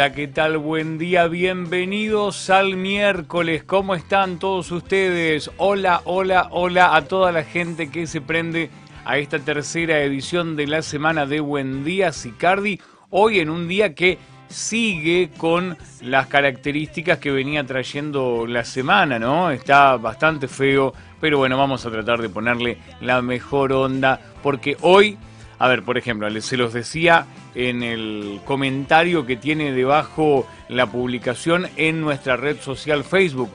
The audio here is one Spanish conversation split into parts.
Hola, ¿qué tal? Buen día, bienvenidos al miércoles. ¿Cómo están todos ustedes? Hola, hola, hola a toda la gente que se prende a esta tercera edición de la semana de Buen Día Sicardi. Hoy en un día que sigue con las características que venía trayendo la semana, ¿no? Está bastante feo, pero bueno, vamos a tratar de ponerle la mejor onda, porque hoy, a ver, por ejemplo, se los decía en el comentario que tiene debajo la publicación en nuestra red social Facebook,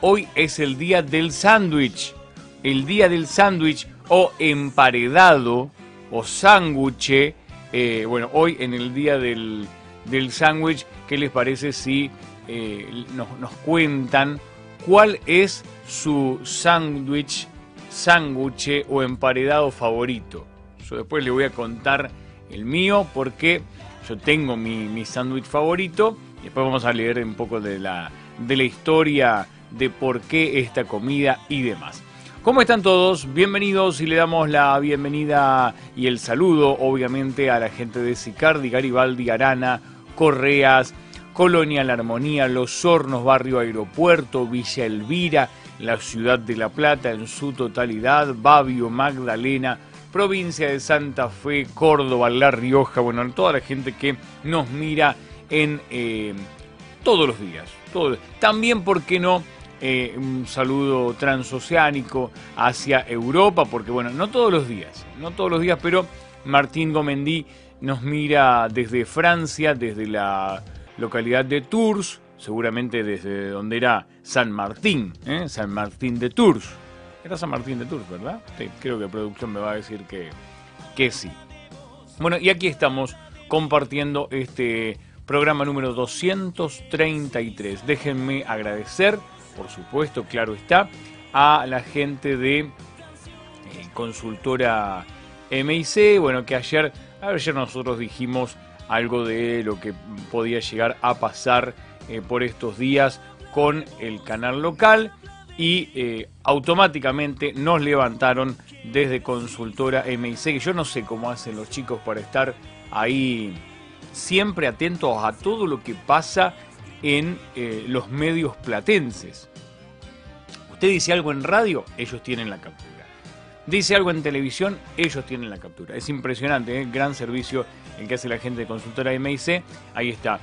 hoy es el día del sándwich, el día del sándwich o emparedado o sándwich, eh, bueno, hoy en el día del del sándwich, ¿qué les parece si eh, nos, cuentan cuál es su sándwich, sándwich o emparedado favorito? Yo después le voy a contar el mío porque yo tengo mi, mi sándwich favorito después vamos a leer un poco de la, de la historia de por qué esta comida y demás. ¿Cómo están todos? Bienvenidos y le damos la bienvenida y el saludo, obviamente, a la gente de Sicardi, Garibaldi, Arana, Correas, Colonia La Armonía, Los Hornos, Barrio Aeropuerto, Villa Elvira, la ciudad de La Plata en su totalidad, Babio, Magdalena, provincia de Santa Fe, Córdoba, La Rioja, bueno, toda la gente que nos mira en eh, todos los días. También, ¿por qué no? Eh, un saludo transoceánico hacia Europa, porque bueno, no todos los días, no todos los días, pero Martín Gomendí nos mira desde Francia, desde la localidad de Tours, seguramente desde donde era San Martín, ¿eh? San Martín de Tours. Era San Martín de Tours, ¿verdad? creo que producción me va a decir que, que sí. Bueno, y aquí estamos compartiendo este programa número 233. Déjenme agradecer por supuesto, claro está, a la gente de eh, consultora MIC, bueno, que ayer, ayer nosotros dijimos algo de lo que podía llegar a pasar eh, por estos días con el canal local y eh, automáticamente nos levantaron desde consultora MIC, yo no sé cómo hacen los chicos para estar ahí siempre atentos a todo lo que pasa en los medios platenses. Usted dice algo en radio, ellos tienen la captura. Dice algo en televisión, ellos tienen la captura. Es impresionante, ¿eh? gran servicio el que hace la gente de consultora MIC. Ahí está.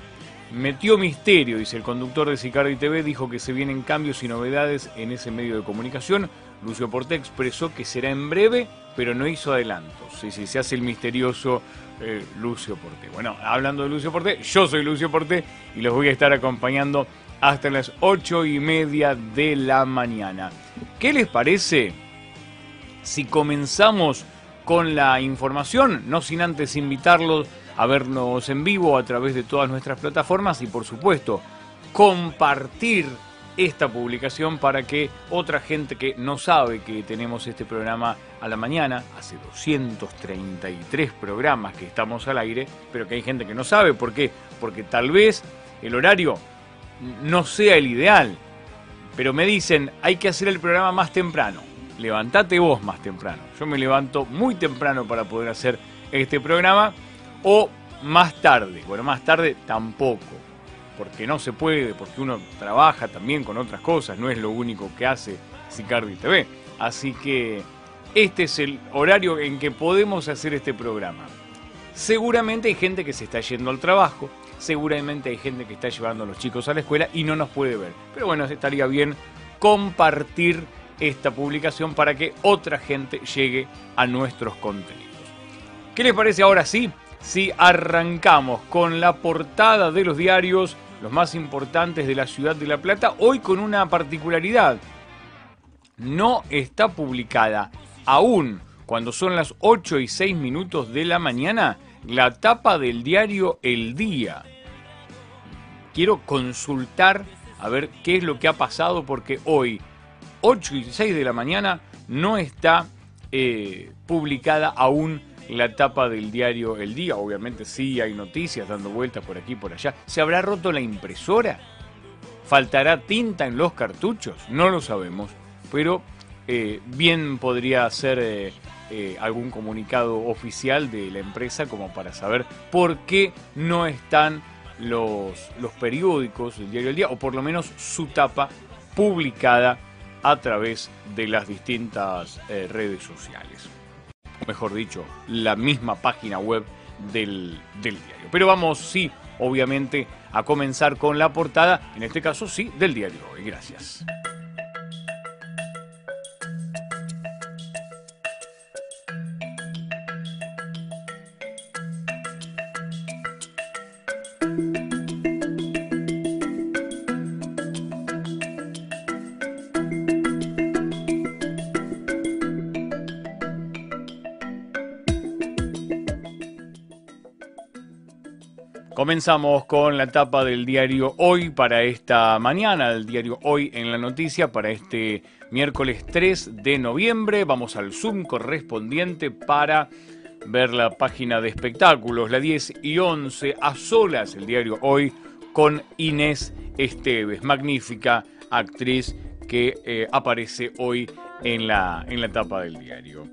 Metió misterio, dice el conductor de Sicardi TV, dijo que se vienen cambios y novedades en ese medio de comunicación. Lucio Porté expresó que será en breve, pero no hizo adelantos. Sí, sí, se hace el misterioso eh, Lucio Porté. Bueno, hablando de Lucio Porté, yo soy Lucio Porté y los voy a estar acompañando hasta las ocho y media de la mañana. ¿Qué les parece si comenzamos con la información? No sin antes invitarlos a vernos en vivo a través de todas nuestras plataformas y por supuesto compartir esta publicación para que otra gente que no sabe que tenemos este programa a la mañana, hace 233 programas que estamos al aire, pero que hay gente que no sabe, ¿por qué? Porque tal vez el horario no sea el ideal, pero me dicen, hay que hacer el programa más temprano. Levantate vos más temprano. Yo me levanto muy temprano para poder hacer este programa o más tarde. Bueno, más tarde tampoco, porque no se puede, porque uno trabaja también con otras cosas, no es lo único que hace Sicardi TV. Así que este es el horario en que podemos hacer este programa. Seguramente hay gente que se está yendo al trabajo, seguramente hay gente que está llevando a los chicos a la escuela y no nos puede ver. Pero bueno, estaría bien compartir esta publicación para que otra gente llegue a nuestros contenidos. ¿Qué les parece ahora sí? Si arrancamos con la portada de los diarios, los más importantes de la ciudad de La Plata, hoy con una particularidad. No está publicada aún cuando son las 8 y 6 minutos de la mañana la tapa del diario El Día. Quiero consultar a ver qué es lo que ha pasado porque hoy, 8 y 6 de la mañana, no está eh, publicada aún la tapa del diario El Día. Obviamente sí hay noticias dando vueltas por aquí y por allá. ¿Se habrá roto la impresora? ¿Faltará tinta en los cartuchos? No lo sabemos, pero eh, bien podría ser eh, eh, algún comunicado oficial de la empresa como para saber por qué no están los, los periódicos, el diario El Día, o por lo menos su tapa publicada a través de las distintas eh, redes sociales. Mejor dicho, la misma página web del, del diario. Pero vamos, sí, obviamente, a comenzar con la portada, en este caso sí, del diario hoy. Gracias. Comenzamos con la etapa del diario Hoy para esta mañana, el diario Hoy en la noticia para este miércoles 3 de noviembre. Vamos al Zoom correspondiente para ver la página de espectáculos, la 10 y 11, a solas el diario Hoy con Inés Esteves, magnífica actriz que eh, aparece hoy en la, en la etapa del diario.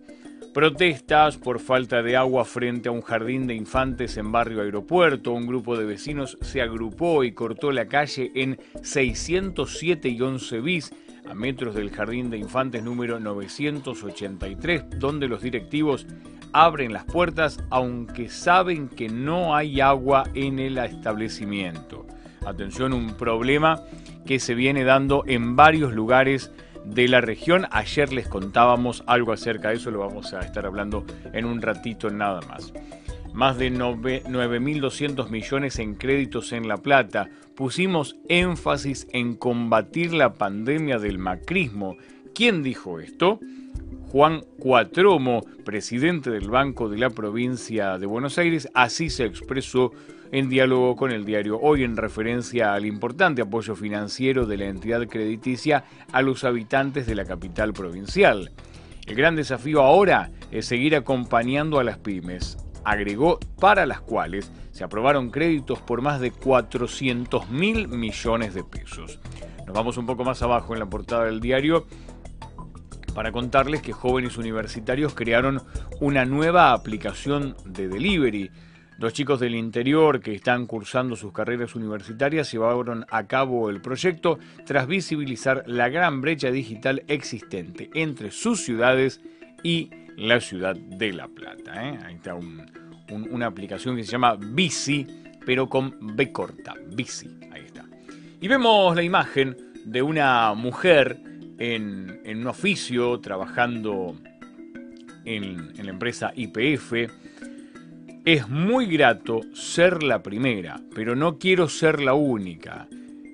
Protestas por falta de agua frente a un jardín de infantes en barrio aeropuerto. Un grupo de vecinos se agrupó y cortó la calle en 607 y 11 bis, a metros del jardín de infantes número 983, donde los directivos abren las puertas aunque saben que no hay agua en el establecimiento. Atención, un problema que se viene dando en varios lugares de la región. Ayer les contábamos algo acerca de eso, lo vamos a estar hablando en un ratito nada más. Más de 9.200 millones en créditos en La Plata. Pusimos énfasis en combatir la pandemia del macrismo. ¿Quién dijo esto? Juan Cuatromo, presidente del Banco de la Provincia de Buenos Aires, así se expresó en diálogo con el diario Hoy en referencia al importante apoyo financiero de la entidad crediticia a los habitantes de la capital provincial. El gran desafío ahora es seguir acompañando a las pymes, agregó, para las cuales se aprobaron créditos por más de 400 mil millones de pesos. Nos vamos un poco más abajo en la portada del diario para contarles que jóvenes universitarios crearon una nueva aplicación de delivery Dos chicos del interior que están cursando sus carreras universitarias llevaron a cabo el proyecto tras visibilizar la gran brecha digital existente entre sus ciudades y la ciudad de La Plata. ¿eh? Ahí está una aplicación que se llama Bici, pero con B corta. Bici, ahí está. Y vemos la imagen de una mujer en, un oficio trabajando en, en la empresa IPF es muy grato ser la primera, pero no quiero ser la única.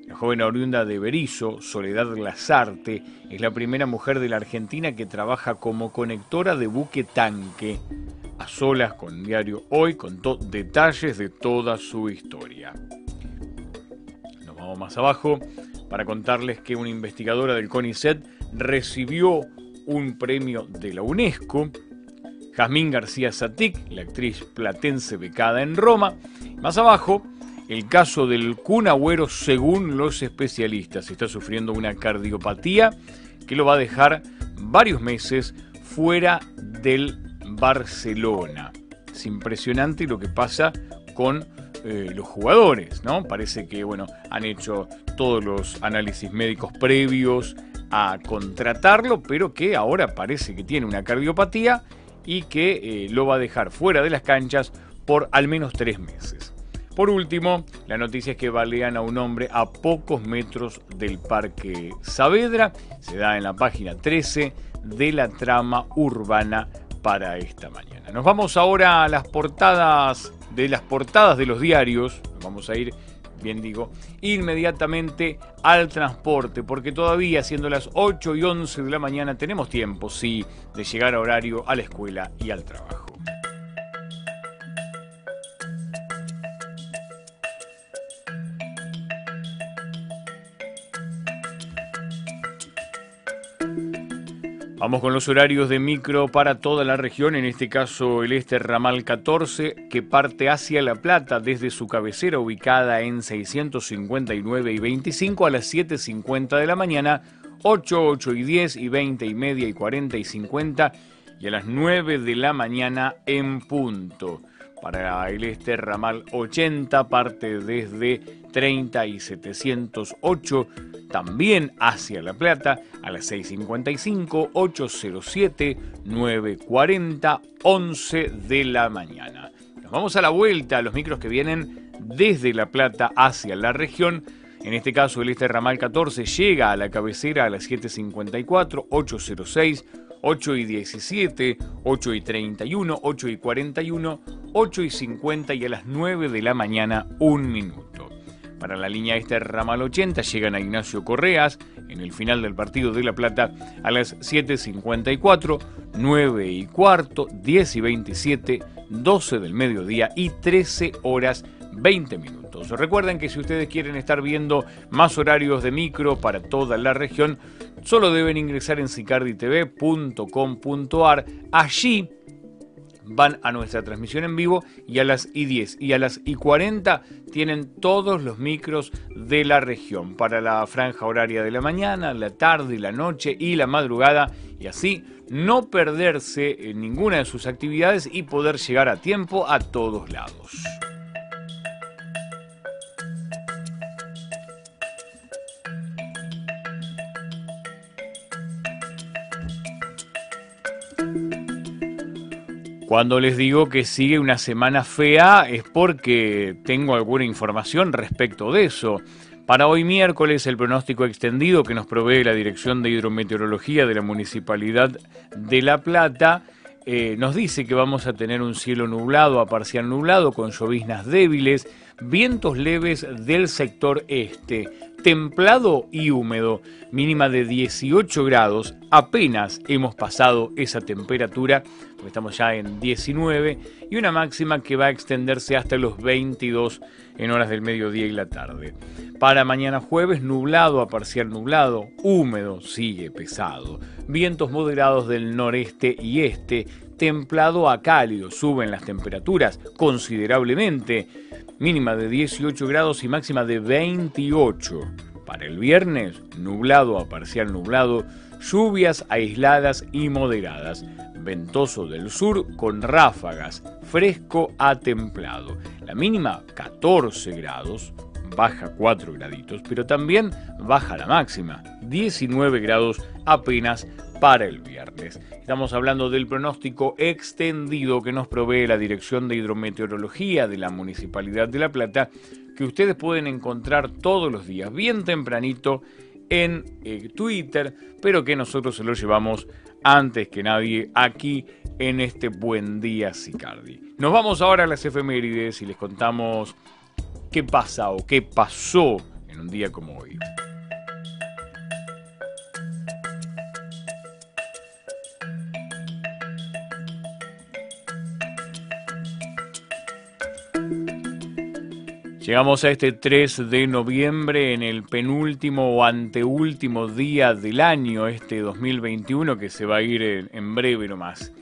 La joven oriunda de Berizo, Soledad Lazarte, es la primera mujer de la Argentina que trabaja como conectora de buque tanque. A solas con Diario Hoy contó detalles de toda su historia. Nos vamos más abajo para contarles que una investigadora del CONICET recibió un premio de la UNESCO Jazmín García Satic, la actriz platense becada en Roma. Más abajo, el caso del Kun Agüero según los especialistas. Está sufriendo una cardiopatía que lo va a dejar varios meses fuera del Barcelona. Es impresionante lo que pasa con eh, los jugadores, ¿no? Parece que, bueno, han hecho todos los análisis médicos previos a contratarlo, pero que ahora parece que tiene una cardiopatía y que eh, lo va a dejar fuera de las canchas por al menos tres meses. Por último, la noticia es que balean a un hombre a pocos metros del Parque Saavedra. Se da en la página 13 de la trama urbana para esta mañana. Nos vamos ahora a las portadas de las portadas de los diarios. vamos a ir bien digo, inmediatamente al transporte, porque todavía siendo las 8 y 11 de la mañana tenemos tiempo, sí, de llegar a horario a la escuela y al trabajo. Vamos con los horarios de micro para toda la región, en este caso el este ramal 14, que parte hacia La Plata desde su cabecera ubicada en 659 y 25 a las 7.50 de la mañana, 8, 8 y 10 y 20 y media y 40 y 50 y a las 9 de la mañana en punto. Para el este ramal 80 parte desde 30 y 708 también hacia La Plata a las 6.55, 807, 940, 11 de la mañana. Nos vamos a la vuelta a los micros que vienen desde La Plata hacia la región. En este caso, el este ramal 14 llega a la cabecera a las 7.54, 806, 8 y 17, 8 y 31, 8 y 41, 8 y 50 y a las 9 de la mañana un minuto. Para la línea este ramal 80 llegan a Ignacio Correas en el final del partido de La Plata a las 7.54, 9 y cuarto, 10 y 27, 12 del mediodía y 13 horas 20 minutos. Recuerden que si ustedes quieren estar viendo más horarios de micro para toda la región, solo deben ingresar en sicarditv.com.ar. Allí van a nuestra transmisión en vivo y a las I10 y a las I40 tienen todos los micros de la región para la franja horaria de la mañana, la tarde, la noche y la madrugada y así no perderse en ninguna de sus actividades y poder llegar a tiempo a todos lados. Cuando les digo que sigue una semana fea es porque tengo alguna información respecto de eso. Para hoy miércoles el pronóstico extendido que nos provee la Dirección de Hidrometeorología de la Municipalidad de La Plata eh, nos dice que vamos a tener un cielo nublado a parcial nublado con lloviznas débiles, vientos leves del sector este, templado y húmedo, mínima de 18 grados, apenas hemos pasado esa temperatura, porque estamos ya en 19, y una máxima que va a extenderse hasta los 22 en horas del mediodía y la tarde. Para mañana jueves, nublado a parcial nublado, húmedo, sigue pesado, vientos moderados del noreste y este, templado a cálido, suben las temperaturas considerablemente, mínima de 18 grados y máxima de 28. Para el viernes, nublado a parcial nublado, lluvias aisladas y moderadas, ventoso del sur con ráfagas, fresco a templado. La mínima 14 grados, baja 4 graditos, pero también baja la máxima, 19 grados apenas para el viernes. Estamos hablando del pronóstico extendido que nos provee la Dirección de Hidrometeorología de la Municipalidad de La Plata, que ustedes pueden encontrar todos los días, bien tempranito, en eh, Twitter, pero que nosotros se lo llevamos antes que nadie aquí en este buen día Sicardi. Nos vamos ahora a las efemérides y les contamos qué pasa o qué pasó en un día como hoy. Llegamos a este 3 de noviembre en el penúltimo o anteúltimo día del año, este 2021, que se va a ir en breve nomás.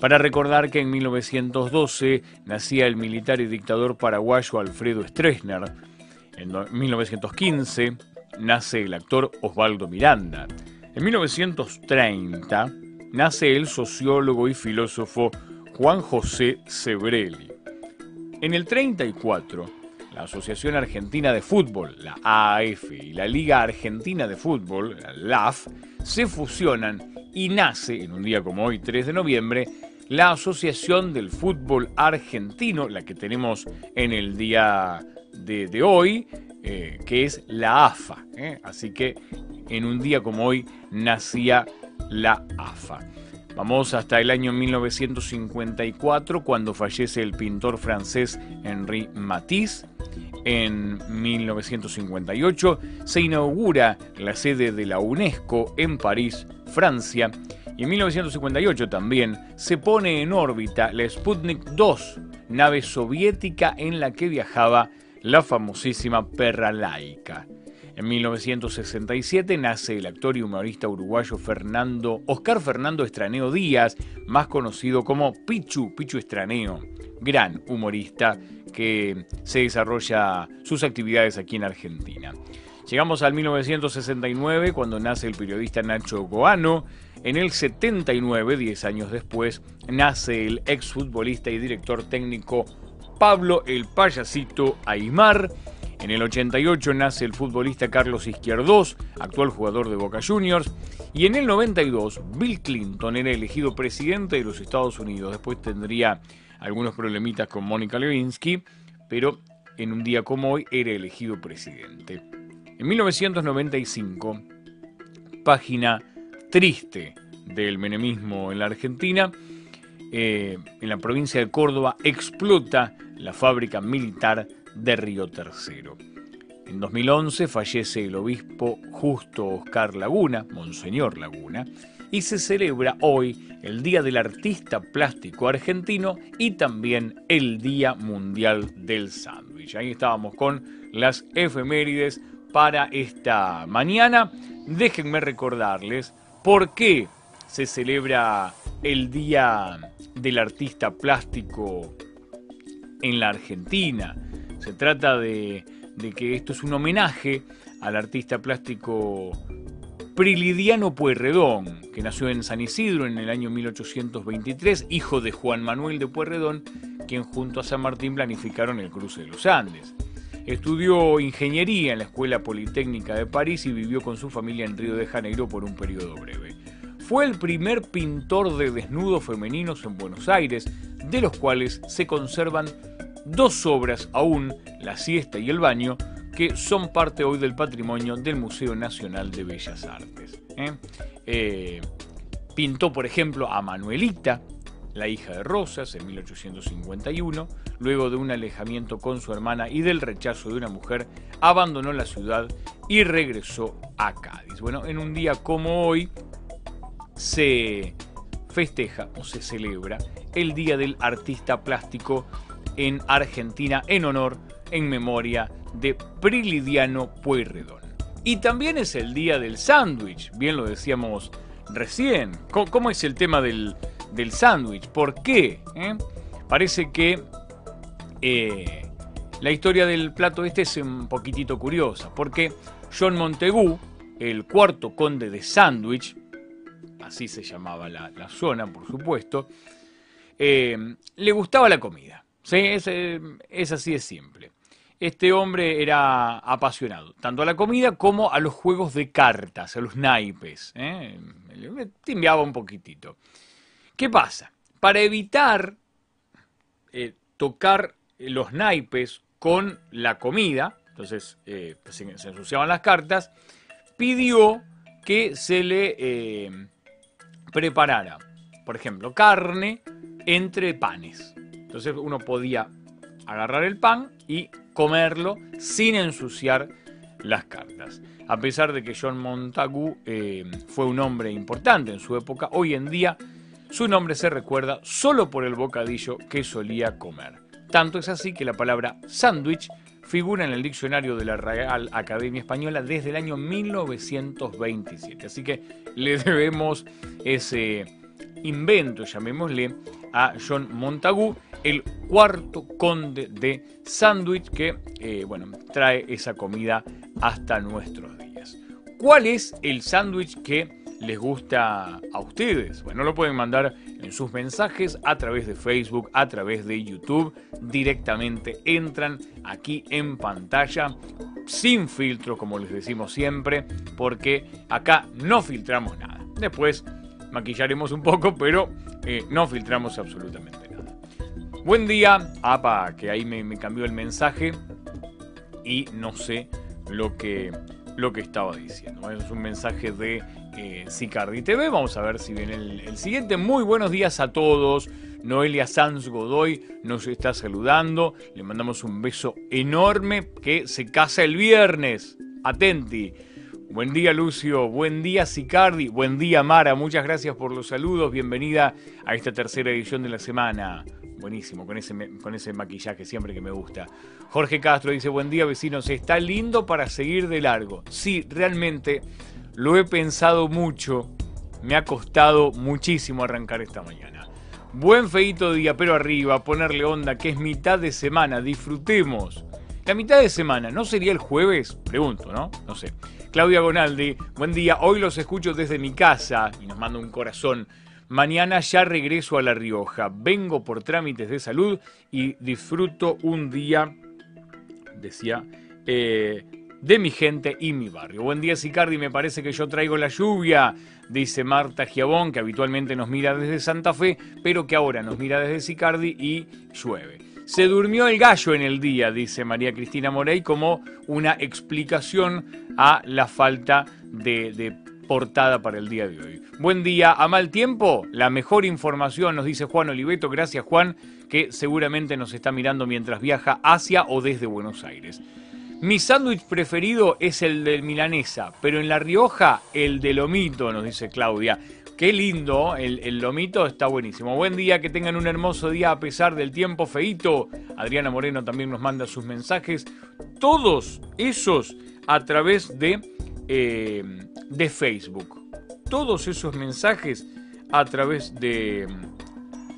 Para recordar que en 1912 nacía el militar y dictador paraguayo Alfredo Stroessner. En 1915 nace el actor Osvaldo Miranda. En 1930 nace el sociólogo y filósofo Juan José Sebrelli. En el 34 la Asociación Argentina de Fútbol, la AAF, y la Liga Argentina de Fútbol, la LAF, se fusionan y nace, en un día como hoy, 3 de noviembre, la Asociación del Fútbol Argentino, la que tenemos en el día de, hoy, eh, que es la AFA. ¿eh? Así que en un día como hoy nacía la AFA. Vamos hasta el año 1954, cuando fallece el pintor francés Henri Matisse. En 1958 se inaugura la sede de la UNESCO en París, Francia. Y en 1958 también se pone en órbita la Sputnik 2, nave soviética en la que viajaba la famosísima perra laica. En 1967 nace el actor y humorista uruguayo Fernando, Oscar Fernando Estraneo Díaz, más conocido como Pichu, Pichu Estraneo, gran humorista que se desarrolla sus actividades aquí en Argentina. Llegamos al 1969 cuando nace el periodista Nacho Goano. En el 79, 10 años después, nace el exfutbolista y director técnico Pablo el Payasito Aymar. En el 88 nace el futbolista Carlos Izquierdos, actual jugador de Boca Juniors. Y en el 92, Bill Clinton era elegido presidente de los Estados Unidos. Después tendría algunos problemitas con Mónica Lewinsky, pero en un día como hoy era elegido presidente. En 1995, página triste del menemismo en la Argentina, eh, en la provincia de Córdoba explota la fábrica militar de Río Tercero. En 2011 fallece el obispo Justo Oscar Laguna, Monseñor Laguna, y se celebra hoy el Día del Artista Plástico Argentino y también el Día Mundial del Sándwich. Ahí estábamos con las efemérides para esta mañana. Déjenme recordarles por qué se celebra el Día del Artista Plástico en la Argentina. Se trata de, que esto es un homenaje al artista plástico Prilidiano Pueyrredón, que nació en San Isidro en el año 1823, hijo de Juan Manuel de Pueyrredón, quien junto a San Martín planificaron el cruce de los Andes. Estudió ingeniería en la Escuela Politécnica de París y vivió con su familia en Río de Janeiro por un periodo breve. Fue el primer pintor de desnudos femeninos en Buenos Aires, de los cuales se conservan dos obras aún, La siesta y el baño, que son parte hoy del patrimonio del Museo Nacional de Bellas Artes. ¿eh? Eh, pintó, por ejemplo, a Manuelita, la hija de Rosas, en 1851. Luego de un alejamiento con su hermana y del rechazo de una mujer, abandonó la ciudad y regresó a Cádiz. Bueno, en un día como hoy se festeja o se celebra el Día del Artista Plástico en Argentina en honor, en memoria de Prilidiano Pueyrredón. Y también es el día del sándwich, bien lo decíamos recién. ¿Cómo, es el tema del, sándwich? ¿Por qué? ¿Eh? Parece que eh, la historia del plato este es un poquitito curiosa, porque John Montagu, el cuarto conde de Sandwich, así se llamaba la, zona, por supuesto, eh, le gustaba la comida. Sí, eh, es, así de simple. Este hombre era apasionado, tanto a la comida como a los juegos de cartas, a los naipes. ¿eh? Un poquitito. ¿Qué pasa? Para evitar eh, tocar los naipes con la comida, entonces pues, se, ensuciaban las cartas, pidió que se le preparara, por ejemplo, carne entre panes. Entonces uno podía agarrar el pan y comerlo sin ensuciar las cartas. A pesar de que John Montagu eh, fue un hombre importante en su época, hoy en día su nombre se recuerda solo por el bocadillo que solía comer. Tanto es así que la palabra sándwich figura en el diccionario de la Real Academia Española desde el año 1927. Así que le debemos ese invento, llamémosle, a John Montagu, el cuarto conde de Sandwich que eh, bueno, trae esa comida hasta nuestros días. ¿Cuál es el sándwich que les gusta a ustedes? Bueno, lo pueden mandar en sus mensajes a través de Facebook, a través de YouTube. Directamente entran aquí en pantalla sin filtro, como les decimos siempre, porque acá no filtramos nada. Después maquillaremos un poco, pero eh, no filtramos absolutamente nada. Buen día, apa, que ahí me, cambió el mensaje y no sé lo que, lo que estaba diciendo. Es un mensaje de eh, Sicardi TV. Vamos a ver si viene el, siguiente. Muy buenos días a todos. Noelia Sanz Godoy nos está saludando. Le mandamos un beso enorme que se casa el viernes. Atenti. Buen día Lucio, buen día Sicardi, buen día Mara, muchas gracias por los saludos, bienvenida a esta tercera edición de la semana. Buenísimo, con ese, con ese maquillaje siempre que me gusta. Jorge Castro dice, buen día vecinos, está lindo para seguir de largo. Sí, realmente lo he pensado mucho, me ha costado muchísimo arrancar esta mañana. Buen feito día, pero arriba, ponerle onda, que es mitad de semana, disfrutemos. La mitad de semana, ¿no sería el jueves? Pregunto, ¿no? No sé. Claudia Gonaldi, buen día. Hoy los escucho desde mi casa y nos manda un corazón. Mañana ya regreso a La Rioja. Vengo por trámites de salud y disfruto un día, decía, eh, de mi gente y mi barrio. Buen día, Sicardi. Me parece que yo traigo la lluvia, dice Marta Giabón, que habitualmente nos mira desde Santa Fe, pero que ahora nos mira desde Sicardi y llueve. Se durmió el gallo en el día, dice María Cristina Morey, como una explicación a la falta de, portada para el día de hoy. Buen día, a mal tiempo, la mejor información, nos dice Juan Oliveto. Gracias, Juan, que seguramente nos está mirando mientras viaja hacia o desde Buenos Aires. Mi sándwich preferido es el de milanesa, pero en La Rioja el de lomito, nos dice Claudia. Qué lindo, el, lomito está buenísimo. Buen día, que tengan un hermoso día a pesar del tiempo feito. Adriana Moreno también nos manda sus mensajes. Todos esos a través de, eh, de Facebook. Todos esos mensajes a través de,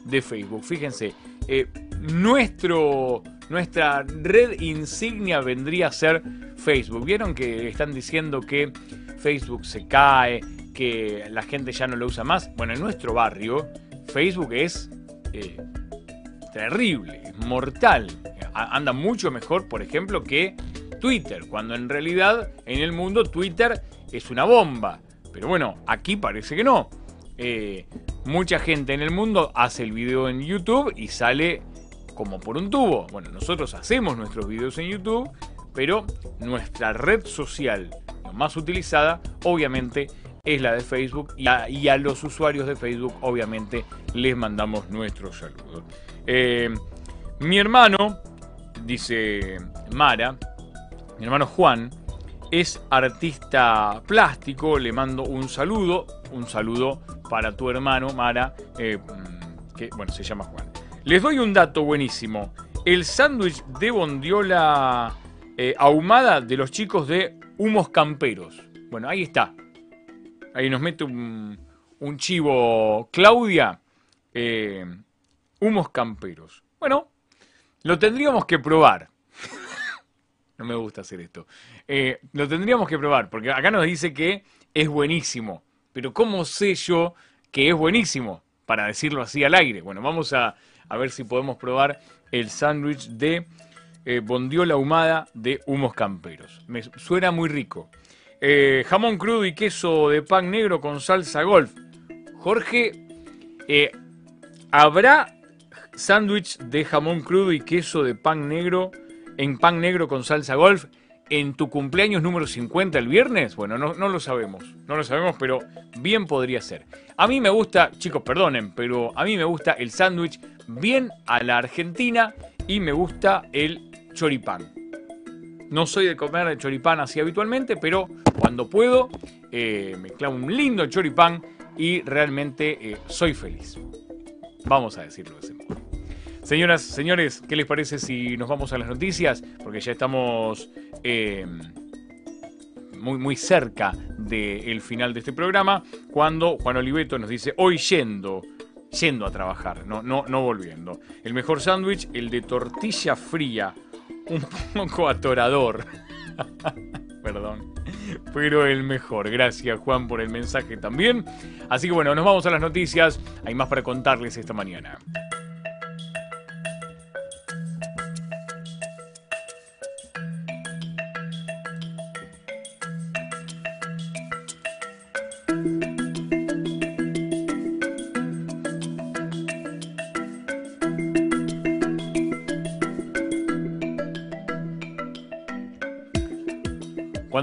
de Facebook. Fíjense, eh, nuestro, nuestra red insignia vendría a ser Facebook. ¿Vieron que están diciendo que Facebook se cae, que la gente ya no lo usa más. Bueno, en nuestro barrio, Facebook es eh, terrible, es mortal. Anda mucho mejor, por ejemplo, que Twitter, cuando en realidad en el mundo Twitter es una bomba. Pero bueno, aquí parece que no. Eh, mucha gente en el mundo hace el video en YouTube y sale como por un tubo. Bueno, nosotros hacemos nuestros videos en YouTube, pero nuestra red social más utilizada, obviamente, es la de Facebook y a, los usuarios de Facebook obviamente les mandamos nuestros saludos. Eh, mi hermano, dice Mara, mi hermano Juan, es artista plástico, le mando un saludo, un saludo para tu hermano Mara, eh, que bueno, se llama Juan. Les doy un dato buenísimo. El sándwich de bondiola eh, ahumada de los chicos de Humos Camperos. Bueno, ahí está. Ahí nos mete un, chivo Claudia. Eh, humos camperos. Bueno, lo tendríamos que probar. no me gusta hacer esto. Eh, lo tendríamos que probar, porque acá nos dice que es buenísimo. Pero ¿cómo sé yo que es buenísimo? Para decirlo así al aire. Bueno, vamos a, ver si podemos probar el sándwich de eh, bondiola ahumada de humos camperos. Me suena muy rico. Eh, jamón crudo y queso de pan negro con salsa golf. Jorge, eh, ¿habrá sándwich de jamón crudo y queso de pan negro en pan negro con salsa golf en tu cumpleaños número 50 el viernes? Bueno, no, no lo sabemos, no lo sabemos, pero bien podría ser. A mí me gusta, chicos, perdonen, pero a mí me gusta el sándwich bien a la argentina y me gusta el choripán. No soy de comer choripán así habitualmente, pero cuando puedo eh, un lindo choripán y realmente eh, soy feliz. Vamos a decirlo de ese modo. Señoras, señores, ¿qué les parece si nos vamos a las noticias? Porque ya estamos eh, muy, muy cerca del final de este programa, cuando Juan Oliveto nos dice, hoy yendo, yendo a trabajar, no, no, no volviendo. El mejor sándwich, el de tortilla fría un poco atorador. Perdón. Pero el mejor. Gracias Juan por el mensaje también. Así que bueno, nos vamos a las noticias. Hay más para contarles esta mañana.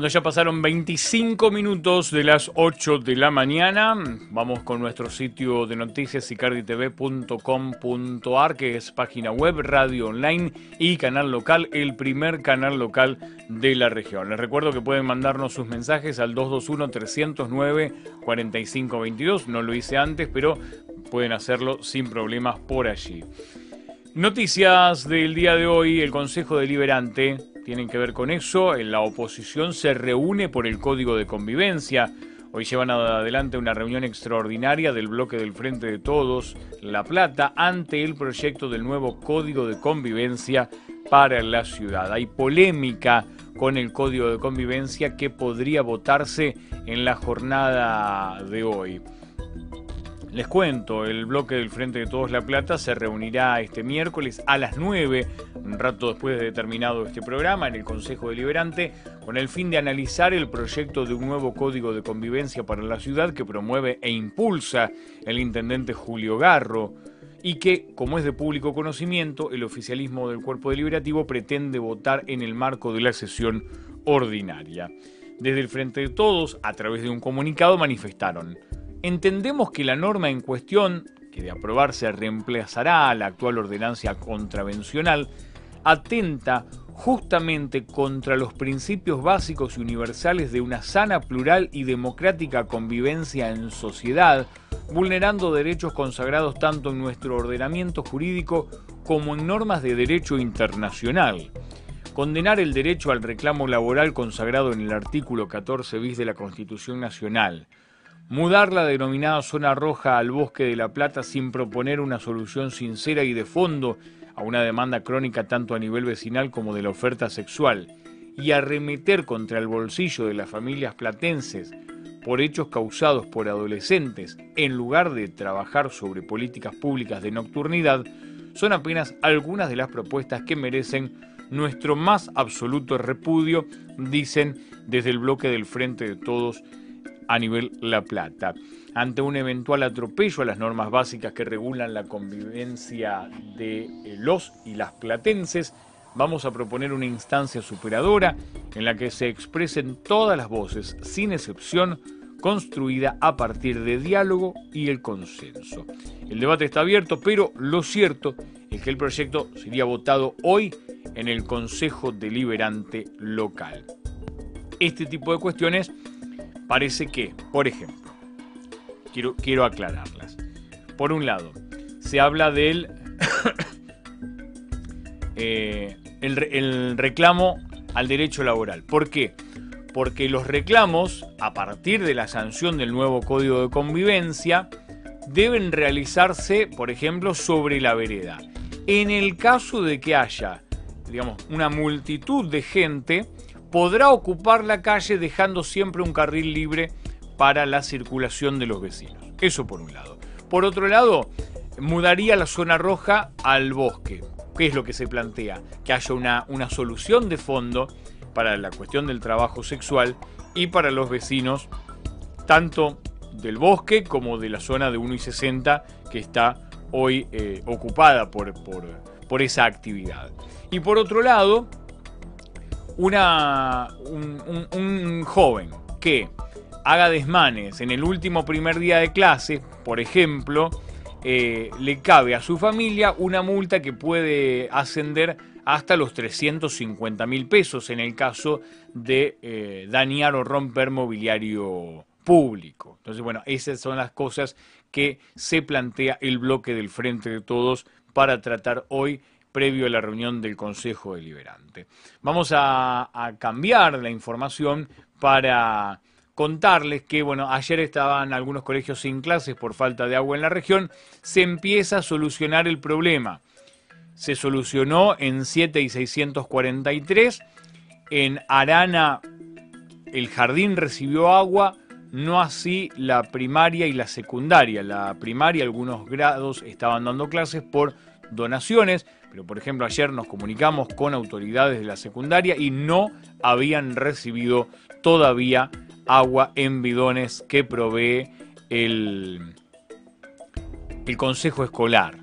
Cuando ya pasaron 25 minutos de las 8 de la mañana, vamos con nuestro sitio de noticias icarditv.com.ar, que es página web, radio online y canal local, el primer canal local de la región. Les recuerdo que pueden mandarnos sus mensajes al 221-309-4522. No lo hice antes, pero pueden hacerlo sin problemas por allí. Noticias del día de hoy, el Consejo Deliberante tienen que ver con eso. La oposición se reúne por el Código de Convivencia. Hoy llevan adelante una reunión extraordinaria del bloque del Frente de Todos, La Plata, ante el proyecto del nuevo Código de Convivencia para la ciudad. Hay polémica con el código de convivencia que podría votarse en la jornada de hoy. Les cuento, el bloque del Frente de Todos La Plata se reunirá este miércoles a las 9, un rato después de terminado este programa, en el Consejo Deliberante, con el fin de analizar el proyecto de un nuevo código de convivencia para la ciudad que promueve e impulsa el intendente Julio Garro y que, como es de público conocimiento, el oficialismo del cuerpo deliberativo pretende votar en el marco de la sesión ordinaria. Desde el Frente de Todos, a través de un comunicado, manifestaron Entendemos que la norma en cuestión, que de aprobarse reemplazará a la actual ordenancia contravencional, atenta justamente contra los principios básicos y universales de una sana, plural y democrática convivencia en sociedad, vulnerando derechos consagrados tanto en nuestro ordenamiento jurídico como en normas de derecho internacional. Condenar el derecho al reclamo laboral consagrado en el artículo 14 bis de la Constitución Nacional, Mudar la denominada zona roja al bosque de la Plata sin proponer una solución sincera y de fondo a una demanda crónica tanto a nivel vecinal como de la oferta sexual y arremeter contra el bolsillo de las familias platenses por hechos causados por adolescentes en lugar de trabajar sobre políticas públicas de nocturnidad son apenas algunas de las propuestas que merecen nuestro más absoluto repudio, dicen desde el bloque del Frente de Todos a nivel La Plata. Ante un eventual atropello a las normas básicas que regulan la convivencia de eh, los y las platenses, vamos a proponer una instancia superadora en la que se expresen todas las voces, sin excepción, construida a partir de diálogo y el consenso. El debate está abierto, pero lo cierto es que el proyecto sería votado hoy en el Consejo Deliberante local. Este tipo de cuestiones parece que, por ejemplo, quiero, quiero aclararlas. Por un lado, se habla del eh, el, reclamo al derecho laboral. ¿Por qué? Porque los reclamos, a partir de la sanción del nuevo Código de Convivencia, deben realizarse, por ejemplo, sobre la vereda. En el caso de que haya, digamos, una multitud de gente, podrá ocupar la calle dejando siempre un carril libre para la circulación de los vecinos. Eso por un lado. Por otro lado, mudaría la zona roja al bosque. ¿Qué es lo que se plantea? Que haya una, una solución de fondo para la cuestión del trabajo sexual y para los vecinos, tanto del bosque como de la zona de 1 y 60 que está hoy eh, ocupada por, por, por esa actividad. Y por otro lado, una, un, joven que haga desmanes en el último primer día de clase, por ejemplo, eh, le cabe a su familia una multa que puede ascender hasta los 350 mil pesos en el caso de eh, dañar o romper mobiliario público. Entonces, bueno, esas son las cosas que se plantea el bloque del Frente de Todos para tratar hoy previo a la reunión del Consejo Deliberante. Vamos a, cambiar la información para contarles que, bueno, ayer estaban algunos colegios sin clases por falta de agua en la región, se empieza a solucionar el problema. Se solucionó en 7 y 643, en Arana el jardín recibió agua, no así la primaria y la secundaria. La primaria, algunos grados estaban dando clases por donaciones, pero por ejemplo ayer nos comunicamos con autoridades de la secundaria y no habían recibido todavía agua en bidones que provee el, el Consejo Escolar.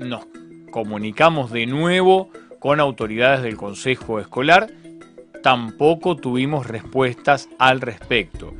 Nos comunicamos de nuevo con autoridades del Consejo Escolar, tampoco tuvimos respuestas al respecto.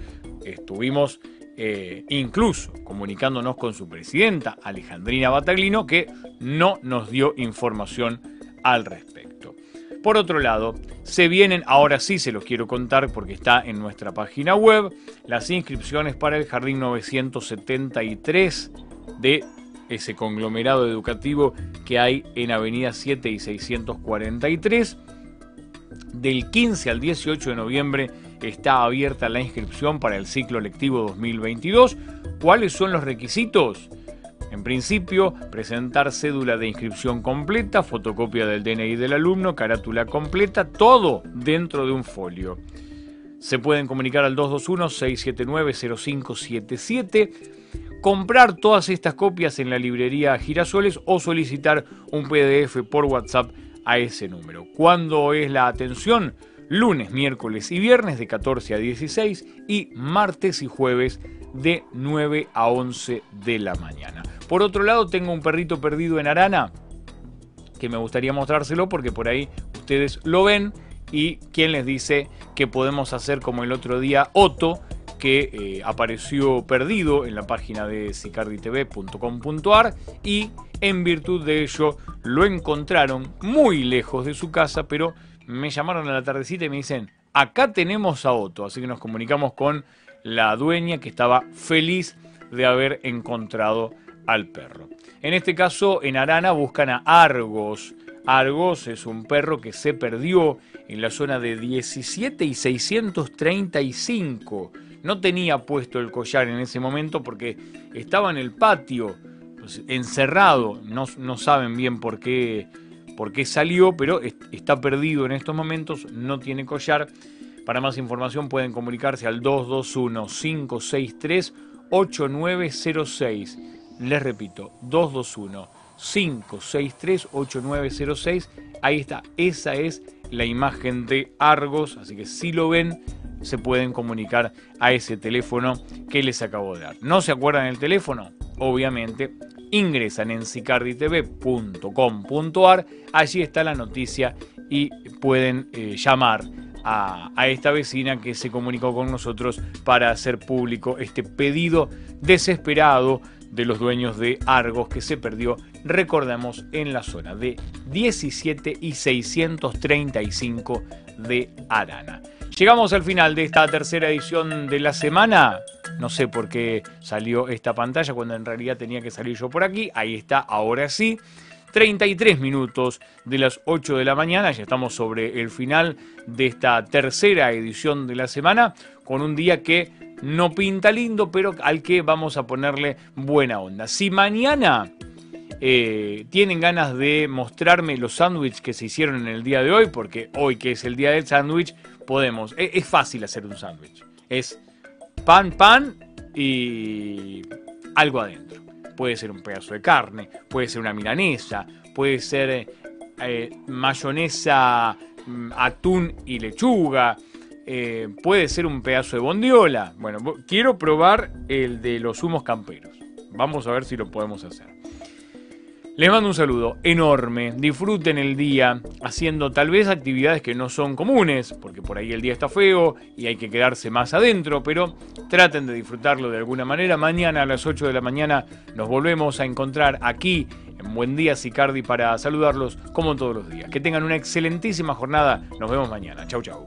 Estuvimos eh, incluso comunicándonos con su presidenta, Alejandrina Bataglino, que no nos dio información al respecto. Por otro lado, se vienen, ahora sí se los quiero contar porque está en nuestra página web, las inscripciones para el Jardín 973 de ese conglomerado educativo que hay en Avenida 7 y 643. Del 15 al 18 de noviembre está abierta la inscripción para el ciclo lectivo 2022. ¿Cuáles son los requisitos? En principio, presentar cédula de inscripción completa, fotocopia del DNI del alumno, carátula completa, todo dentro de un folio. Se pueden comunicar al 221-679-0577, comprar todas estas copias en la librería Girasoles o solicitar un PDF por WhatsApp a ese número. ¿Cuándo es la atención? Lunes, miércoles y viernes de 14 a 16 y martes y jueves de 9 a 11 de la mañana. Por otro lado, tengo un perrito perdido en Arana que me gustaría mostrárselo porque por ahí ustedes lo ven y quién les dice que podemos hacer como el otro día Otto, que eh, apareció perdido en la página de sicarditv.com.ar y en virtud de ello lo encontraron muy lejos de su casa, pero me llamaron a la tardecita y me dicen, acá tenemos a Otto, así que nos comunicamos con la dueña que estaba feliz de haber encontrado al perro. En este caso, en Arana buscan a Argos. Argos es un perro que se perdió en la zona de 17 y 635. No tenía puesto el collar en ese momento porque estaba en el patio, pues, encerrado. No, no saben bien por qué, por qué salió, pero está perdido en estos momentos, no tiene collar. Para más información pueden comunicarse al 221-563-8906. Les repito, 221-563-8906. Ahí está, esa es la imagen de Argos, así que si lo ven, se pueden comunicar a ese teléfono que les acabo de dar. ¿No se acuerdan el teléfono? Obviamente, ingresan en sicarditv.com.ar, allí está la noticia y pueden eh, llamar a, a, esta vecina que se comunicó con nosotros para hacer público este pedido desesperado de los dueños de Argos que se perdió, recordemos, en la zona de 17 y 635 de Arana. Llegamos al final de esta tercera edición de la semana. No sé por qué salió esta pantalla cuando en realidad tenía que salir yo por aquí. Ahí está, ahora sí. 33 minutos de las 8 de la mañana, ya estamos sobre el final de esta tercera edición de la semana, con un día que no pinta lindo, pero al que vamos a ponerle buena onda. Si mañana eh, tienen ganas de mostrarme los sándwiches que se hicieron en el día de hoy, porque hoy que es el día del sándwich, podemos. Es, es fácil hacer un sándwich. Es pan, pan y algo adentro. Puede ser un pedazo de carne, puede ser una milanesa, puede ser eh, mayonesa, mm, atún y lechuga, eh, puede ser un pedazo de bondiola. Bueno, quiero probar el de los humos camperos. Vamos a ver si lo podemos hacer. Les mando un saludo enorme. Disfruten el día haciendo tal vez actividades que no son comunes, porque por ahí el día está feo y hay que quedarse más adentro, pero traten de disfrutarlo de alguna manera. Mañana a las 8 de la mañana nos volvemos a encontrar aquí en Buen Día Sicardi para saludarlos como todos los días. Que tengan una excelentísima jornada. Nos vemos mañana. Chau, chau.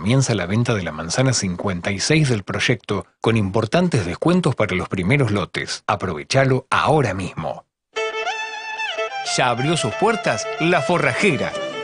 Comienza la venta de la manzana 56 del proyecto con importantes descuentos para los primeros lotes. Aprovechalo ahora mismo. Ya abrió sus puertas La Forrajera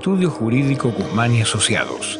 Estudio Jurídico Guzmán y Asociados.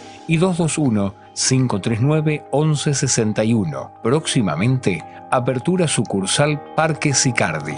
y 221-539-1161. Próximamente, apertura sucursal Parque Sicardi.